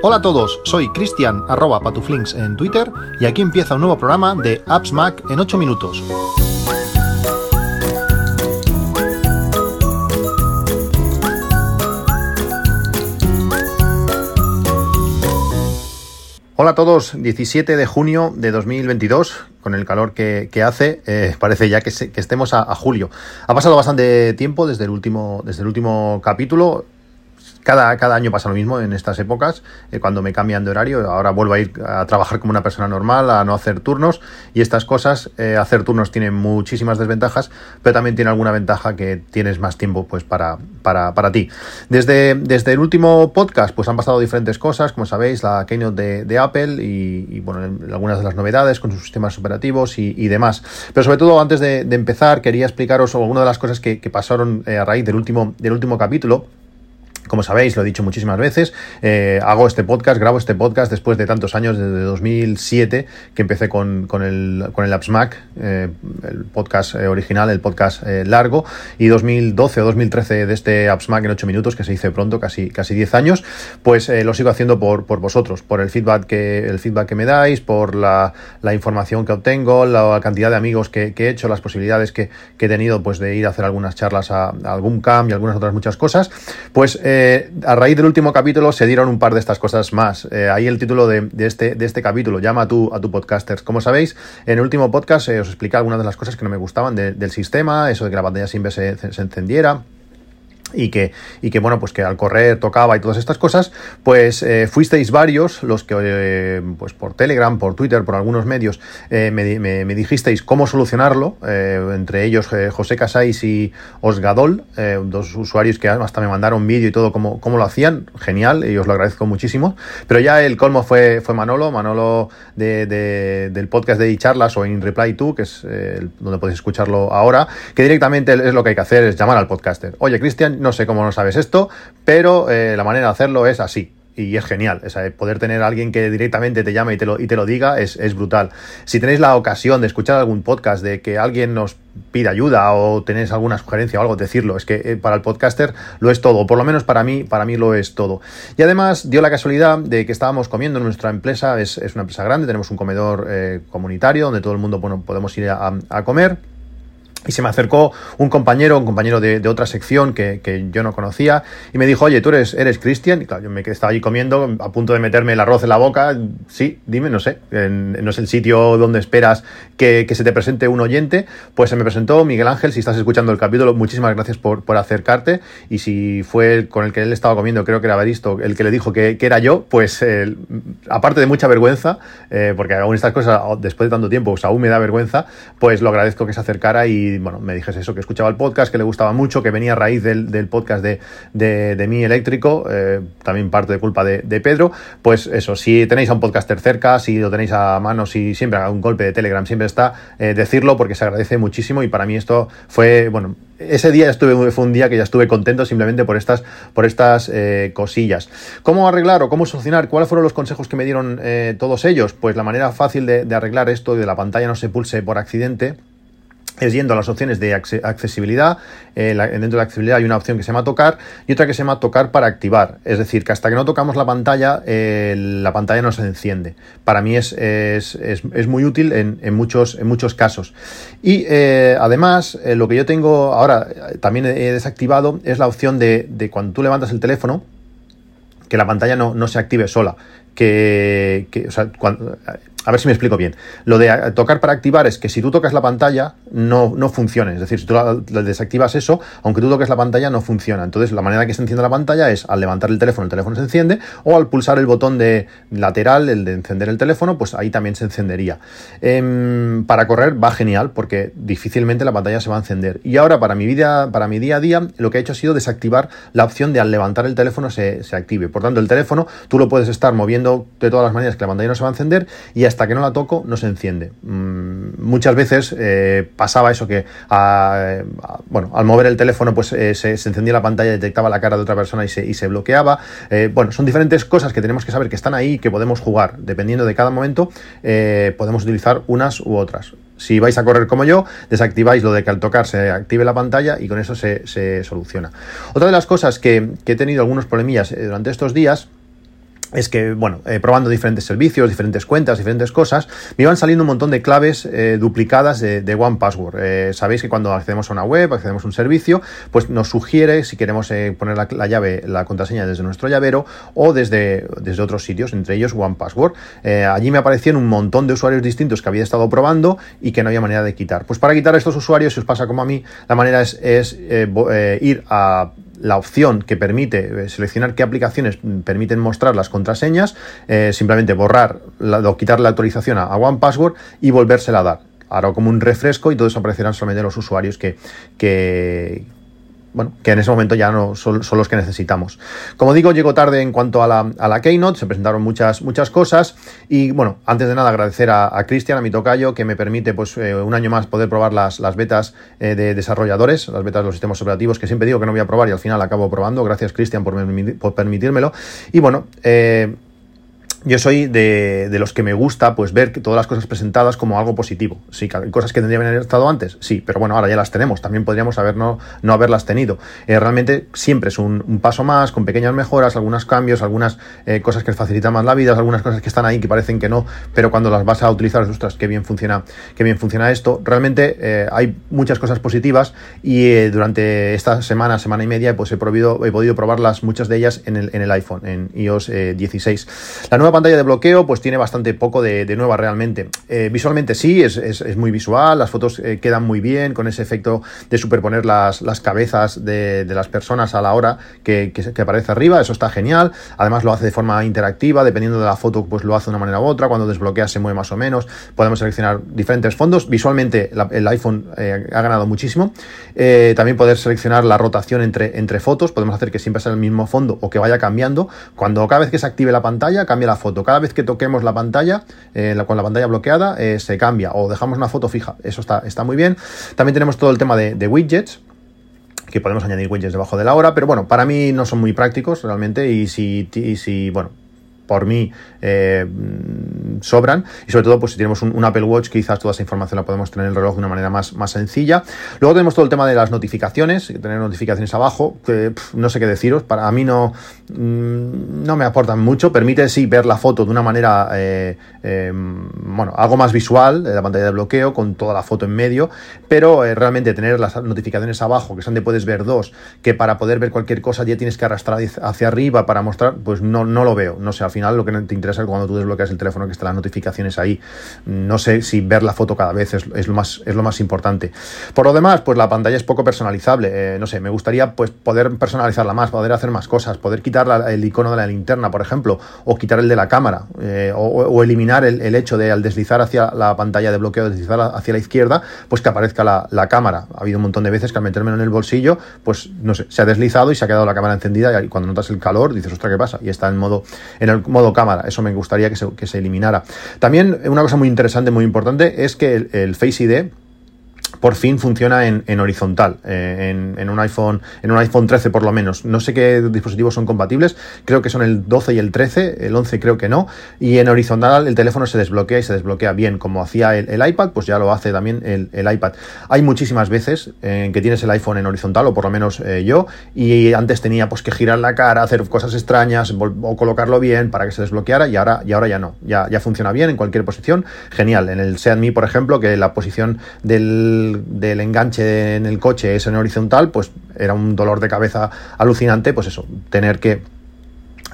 Hola a todos, soy Cristian arroba patuflinks en Twitter y aquí empieza un nuevo programa de Apps Mac en 8 minutos. Hola a todos, 17 de junio de 2022, con el calor que, hace, eh, parece ya que, estemos a, a, julio. Ha pasado bastante tiempo desde el último, desde el último capítulo, cada, cada año pasa lo mismo en estas épocas, eh, cuando me cambian de horario, ahora vuelvo a ir a trabajar como una persona normal, a no hacer turnos y estas cosas, eh, hacer turnos tiene muchísimas desventajas, pero también tiene alguna ventaja que tienes más tiempo pues para, para, para ti. Desde, desde el último podcast pues han pasado diferentes cosas, como sabéis, la keynote de, Apple y, bueno, algunas de las novedades con sus sistemas operativos y, demás. Pero sobre todo antes de, empezar quería explicaros algunas de las cosas que, pasaron eh, a raíz del último, del último capítulo como sabéis, lo he dicho muchísimas veces, eh, hago este podcast, grabo este podcast después de tantos años, desde 2007, que empecé con, con el, con el Apps Mac, eh, el podcast eh, original, el podcast largo, y 2012 o 2013 de este Apps Mac en 8 minutos, que se hizo pronto, casi, casi 10 años, pues lo sigo haciendo por, por vosotros, por el feedback que, el feedback que me dais, por la, la información que obtengo, la cantidad de amigos que, que he hecho, las posibilidades que, que, he tenido pues, de ir a hacer algunas charlas a, algún camp y algunas otras muchas cosas, pues a raíz del último capítulo se dieron un par de estas cosas más. Eh, ahí el título de, este, de este capítulo, llama a tu, a tu podcaster. Como sabéis, en el último podcast eh, os expliqué algunas de las cosas que no me gustaban del sistema, eso de que la pantalla siempre se, se encendiera y que, y que bueno, pues que al correr tocaba y todas estas cosas, pues eh, fuisteis varios los que eh, pues por Telegram, por Twitter, por algunos medios eh, me, me, dijisteis cómo solucionarlo, entre ellos José Casais y Osgadol, dos usuarios que hasta me mandaron vídeo y todo cómo, cómo, lo hacían, genial, y os lo agradezco muchísimo, pero ya el colmo fue, fue Manolo, Manolo de, del podcast de charlas o In Reply To, que es donde podéis escucharlo ahora, que directamente es lo que hay que hacer, es llamar al podcaster. Oye, Cristian, no sé cómo no sabes esto, pero eh, la manera de hacerlo es así. Y es genial, poder tener a alguien que directamente te llame y te lo, y te lo diga es, brutal. Si tenéis la ocasión de escuchar algún podcast, de que alguien nos pida ayuda o tenéis alguna sugerencia o algo, decirlo. Es que eh, para el podcaster lo es todo, por lo menos para mí, para mí lo es todo. Y además dio la casualidad de que estábamos comiendo en nuestra empresa, es, una empresa grande, tenemos un comedor eh, comunitario donde todo el mundo bueno, podemos ir a comer y se me acercó un compañero, un compañero de, otra sección que, yo no conocía, y me dijo, oye, ¿tú eres, eres Cristian? Y claro, yo me estaba allí comiendo, a punto de meterme el arroz en la boca. Sí, dime, no sé, no es el sitio donde esperas que, se te presente un oyente. Pues se me presentó Miguel Ángel, si estás escuchando el capítulo, muchísimas gracias por, acercarte. Y si fue con el que él estaba comiendo, creo que era visto el que le dijo que, era yo, pues aparte de mucha vergüenza, eh, porque aún estas cosas, después de tanto tiempo, pues aún me da vergüenza, pues lo agradezco que se acercara y bueno, me dijese eso, que escuchaba el podcast, que le gustaba mucho, que venía a raíz del, podcast de, de, mi eléctrico, eh, también parte de culpa de, Pedro, pues eso, si tenéis a un podcaster cerca, si lo tenéis a mano, si siempre haga un golpe de Telegram, siempre está, eh, decirlo porque se agradece muchísimo y para mí esto fue, bueno, ese día estuve, fue un día que ya estuve contento simplemente por estas, por estas eh, cosillas. ¿Cómo arreglar o cómo solucionar? ¿Cuáles fueron los consejos que me dieron todos ellos? Pues la manera fácil de, de arreglar esto y de la pantalla no se pulse por accidente es yendo a las opciones de accesibilidad. Eh, dentro de accesibilidad hay una opción que se llama tocar y otra que se llama tocar para activar. Es decir, que hasta que no tocamos la pantalla, eh, la pantalla no se enciende. Para mí es, muy útil en, muchos, en muchos casos. Y eh, además, lo que yo tengo ahora también he desactivado es la opción de, cuando tú levantas el teléfono, que la pantalla no, no se active sola. Que, o sea, a ver si me explico bien. Lo de tocar para activar es que si tú tocas la pantalla no, no funcione. Es decir, si tú desactivas eso, aunque tú toques la pantalla no funciona. Entonces la manera que se enciende la pantalla es al levantar el teléfono, el teléfono se enciende, o al pulsar el botón de lateral, el de encender el teléfono, pues ahí también se encendería. Em, para correr va genial porque difícilmente la pantalla se va a encender. Y ahora para mi vida, para mi día a día, lo que he hecho ha sido desactivar la opción de al levantar el teléfono se, se active. Por tanto, el teléfono tú lo puedes estar moviendo de todas las maneras que la pantalla no se va a encender y hasta que no la toco no se enciende. Mm, muchas veces eh, pasaba eso que bueno, al mover el teléfono pues eh, se, encendía la pantalla, detectaba la cara de otra persona y se, y se bloqueaba. Eh, bueno, son diferentes cosas que tenemos que saber que están ahí y que podemos jugar. Dependiendo de cada momento, podemos utilizar unas u otras. Si vais a correr como yo, desactiváis lo de que al tocar se active la pantalla y con eso se, soluciona. Otra de las cosas que, que he tenido algunos problemillas eh, durante estos días es que, bueno, eh, probando diferentes servicios, diferentes cuentas, diferentes cosas, me iban saliendo un montón de claves eh, duplicadas de, de, One Password. Eh, sabéis que cuando accedemos a una web, accedemos a un servicio, pues nos sugiere si queremos poner la, llave, la contraseña desde nuestro llavero o desde, desde otros sitios, entre ellos One Password. allí me aparecían un montón de usuarios distintos que había estado probando y que no había manera de quitar. Pues para quitar a estos usuarios, si os pasa como a mí, la manera es ir a la opción que permite eh, seleccionar qué aplicaciones permiten mostrar las contraseñas, eh, simplemente borrar o quitar la autorización a, a One Password y volvérsela a dar. Hará como un refresco y todo eso aparecerán solamente los usuarios que, que, bueno, que en ese momento ya no son, los que necesitamos. Como digo, llego tarde en cuanto a la, a la Keynote, se presentaron muchas, muchas cosas y bueno, antes de nada agradecer a, Cristian, a mi tocayo, que me permite pues eh, un año más poder probar las, las betas eh, de desarrolladores, las betas de los sistemas operativos, que siempre digo que no voy a probar y al final acabo probando. Gracias Cristian por, por permitírmelo. Y bueno, eh, yo soy de, los que me gusta pues ver todas las cosas presentadas como algo positivo. Sí, cosas que tendrían que haber estado antes, sí, pero bueno, ahora ya las tenemos. También podríamos haber no, no haberlas tenido. Eh, realmente siempre es un, paso más, con pequeñas mejoras, algunos cambios, algunas eh, cosas que facilitan más la vida, algunas cosas que están ahí que parecen que no, pero cuando las vas a utilizar, ostras, qué bien funciona, qué bien funciona esto. Realmente eh, hay muchas cosas positivas y durante esta semana, semana y media, pues he, probido, he podido probarlas, muchas de ellas en el, en el iPhone, en iOS 16. La nueva pantalla de bloqueo pues tiene bastante poco de, nueva realmente. Eh, visualmente sí, es, muy visual, las fotos eh, quedan muy bien con ese efecto de superponer las, las cabezas de, las personas a la hora que, aparece arriba, eso está genial. Además lo hace de forma interactiva, dependiendo de la foto pues lo hace de una manera u otra, cuando desbloquea se mueve más o menos, podemos seleccionar diferentes fondos. Visualmente el iPhone eh, ha ganado muchísimo. también poder seleccionar la rotación entre, entre fotos, podemos hacer que siempre sea el mismo fondo o que vaya cambiando. Cuando cada vez que se active la pantalla, cambia la foto cada vez que toquemos la pantalla, eh, con la pantalla bloqueada, eh, se cambia o dejamos una foto fija. Eso está, está muy bien. También tenemos todo el tema de, widgets que podemos añadir widgets debajo de la hora, pero bueno, para mí no son muy prácticos realmente y si, y si bueno, por mí eh, sobran. Y sobre todo pues si tenemos un, Apple Watch quizás toda esa información la podemos tener en el reloj de una manera más, más sencilla. Luego tenemos todo el tema de las notificaciones, tener notificaciones abajo, que no sé qué deciros, para mí no, mm, no me aportan mucho, permite sí ver la foto de una manera, eh, eh, bueno, algo más visual, de la pantalla de bloqueo con toda la foto en medio, pero realmente tener las notificaciones abajo, que son de puedes ver dos, que para poder ver cualquier cosa ya tienes que arrastrar hacia arriba para mostrar, pues no, no lo veo, no sé, al final lo que te interesa es cuando tú desbloqueas el teléfono que están las notificaciones ahí. No sé si ver la foto cada vez es, lo, más, es lo más importante. Por lo demás, pues la pantalla es poco personalizable. Eh, no sé, me gustaría pues poder personalizarla más, poder hacer más cosas, poder quitar el icono de la linterna, por ejemplo, o quitar el de la cámara, eh, o, eliminar el, hecho de al deslizar hacia la pantalla de bloqueo, deslizar hacia la izquierda, pues que aparezca la, cámara. Ha habido un montón de veces que al metérmelo en el bolsillo, pues no sé, se ha deslizado y se ha quedado la cámara encendida y cuando notas el calor dices, ostras, ¿qué pasa? Y está en modo, en el modo cámara. Eso me gustaría que se, que se eliminara. También una cosa muy interesante, muy importante, es que el, Face ID por fin funciona en, horizontal, eh, en, un iPhone, en un iPhone 13 por lo menos. No sé qué dispositivos son compatibles, creo que son el 12 y el 13, el 11 creo que no, y en horizontal el teléfono se desbloquea y se desbloquea bien, como hacía el, iPad, pues ya lo hace también el, iPad. Hay muchísimas veces en que tienes el iPhone en horizontal, o por lo menos eh, yo, y antes tenía pues que girar la cara, hacer cosas extrañas, o colocarlo bien para que se desbloqueara, y ahora, y ahora ya no, ya, ya funciona bien en cualquier posición, genial. En el Seat por ejemplo, que la posición del del, enganche en el coche es en horizontal, pues era un dolor de cabeza alucinante, pues eso, tener que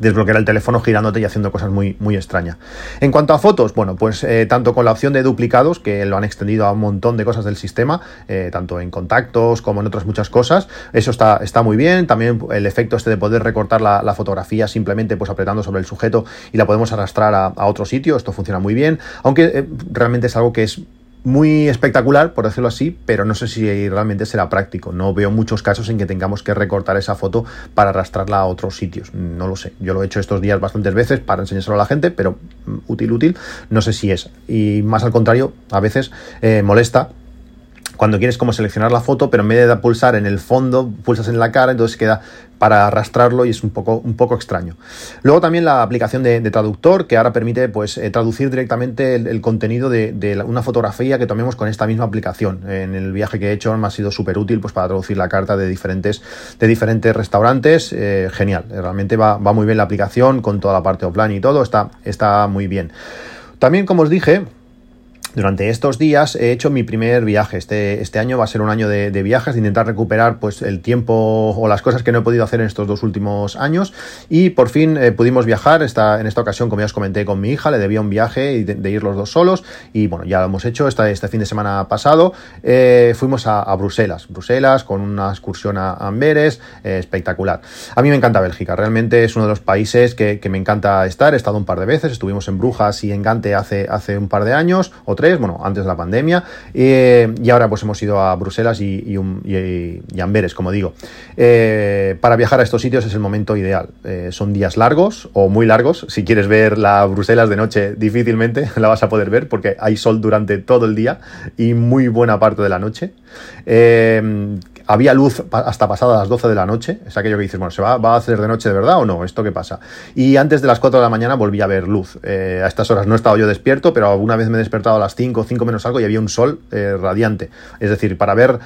desbloquear el teléfono girándote y haciendo cosas muy, muy extrañas. En cuanto a fotos, bueno, pues eh, tanto con la opción de duplicados, que lo han extendido a un montón de cosas del sistema, eh, tanto en contactos como en otras muchas cosas, eso está, está muy bien. También el efecto este de poder recortar la, fotografía simplemente pues apretando sobre el sujeto y la podemos arrastrar a, otro sitio, esto funciona muy bien, aunque eh, realmente es algo que es muy espectacular, por decirlo así, pero no sé si realmente será práctico. No veo muchos casos en que tengamos que recortar esa foto para arrastrarla a otros sitios. No lo sé. Yo lo he hecho estos días bastantes veces para enseñárselo a la gente, pero mm, útil, útil, no sé si es. Y más al contrario, a veces eh, molesta cuando quieres como seleccionar la foto, pero en vez de pulsar en el fondo, pulsas en la cara, entonces queda para arrastrarlo y es un poco, un poco extraño. Luego también la aplicación de, traductor que ahora permite pues, eh, traducir directamente el, contenido de, una fotografía que tomemos con esta misma aplicación. En el viaje que he hecho me ha sido súper útil pues, para traducir la carta de diferentes, de diferentes restaurantes. Eh, genial, realmente va, va, muy bien la aplicación con toda la parte offline y todo, está, está muy bien. También, como os dije, durante estos días he hecho mi primer viaje. Este, este año va a ser un año de, viajes, de intentar recuperar pues, el tiempo o las cosas que no he podido hacer en estos dos últimos años. Y por fin eh, pudimos viajar. Esta, en esta ocasión, como ya os comenté con mi hija, le debía un viaje de, ir los dos solos. Y bueno, ya lo hemos hecho este, este fin de semana pasado. Eh, fuimos a, Bruselas. Bruselas con una excursión a Amberes. Eh, espectacular. A mí me encanta Bélgica. Realmente es uno de los países que, me encanta estar. He estado un par de veces. Estuvimos en Brujas y en Gante hace, hace un par de años bueno, antes de la pandemia, y ahora pues hemos ido a Bruselas y, y, Amberes, como digo. Eh, para viajar a estos sitios es el momento ideal. Eh, son días largos o muy largos. Si quieres ver la Bruselas de noche, difícilmente la vas a poder ver porque hay sol durante todo el día y muy buena parte de la noche. Eh, había luz hasta pasadas las 12 de la noche. Es aquello que dices, bueno, ¿se va, a hacer de noche de verdad o no? ¿Esto qué pasa? Y antes de las 4 de la mañana volví a ver luz. a estas horas no he estado yo despierto, pero alguna vez me he despertado a las 5, 5 menos algo y había un sol radiante. Es decir, para ver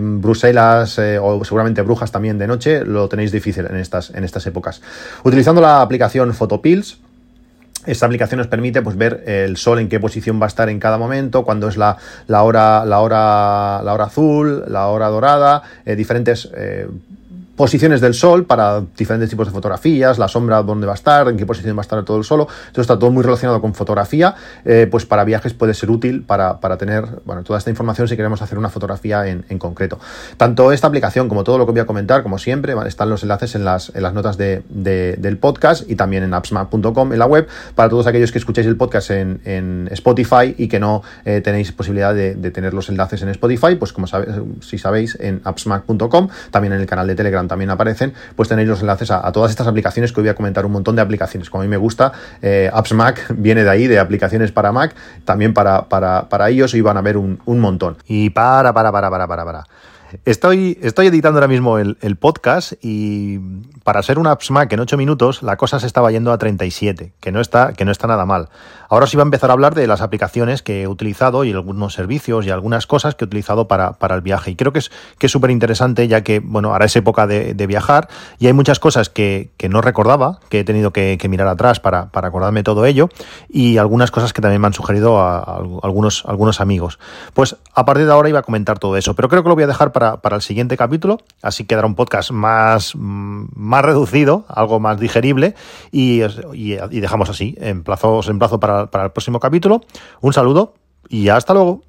Bruselas o seguramente Brujas también de noche, lo tenéis difícil en estas, en estas épocas. Utilizando la aplicación Photopills, esta aplicación nos permite pues, ver el sol en qué posición va a estar en cada momento, cuándo es la, la, hora, la, hora, la hora azul, la hora dorada, eh, diferentes eh, posiciones del sol para diferentes tipos de fotografías, la sombra dónde va a estar, en qué posición va a estar todo el sol. Esto está todo muy relacionado con fotografía, eh, pues para viajes puede ser útil para, tener bueno, toda esta información si queremos hacer una fotografía en, concreto. Tanto esta aplicación como todo lo que voy a comentar, como siempre, están los enlaces en las, en las notas del podcast y también en appsmac.com en la web para todos aquellos que escuchéis el podcast en, Spotify y que no eh, tenéis posibilidad de, tener los enlaces en Spotify, pues como sabéis, si sabéis en appsmac.com, también en el canal de Telegram también aparecen, pues tenéis los enlaces a, todas estas aplicaciones que hoy voy a comentar un montón de aplicaciones. Como a mí me gusta, eh, Apps Mac viene de ahí, de aplicaciones para Mac, también para, para, para ellos y van a ver un, un montón. Y para, para, para, para, para, para. Estoy, estoy editando ahora mismo el, podcast y para ser un Apps Mac en 8 minutos la cosa se estaba yendo a 37, que no está, que no está nada mal. Ahora os iba a empezar a hablar de las aplicaciones que he utilizado y algunos servicios y algunas cosas que he utilizado para, para el viaje. Y creo que es que es súper interesante ya que, bueno, ahora es época de, viajar y hay muchas cosas que, que no recordaba, que he tenido que, mirar atrás para, para, acordarme todo ello y algunas cosas que también me han sugerido algunos, algunos amigos. Pues a partir de ahora iba a comentar todo eso, pero creo que lo voy a dejar para, para el siguiente capítulo, así quedará un podcast más, más reducido, algo más digerible y, y, y dejamos así, en plazo, en plazo para para el próximo capítulo. Un saludo y hasta luego.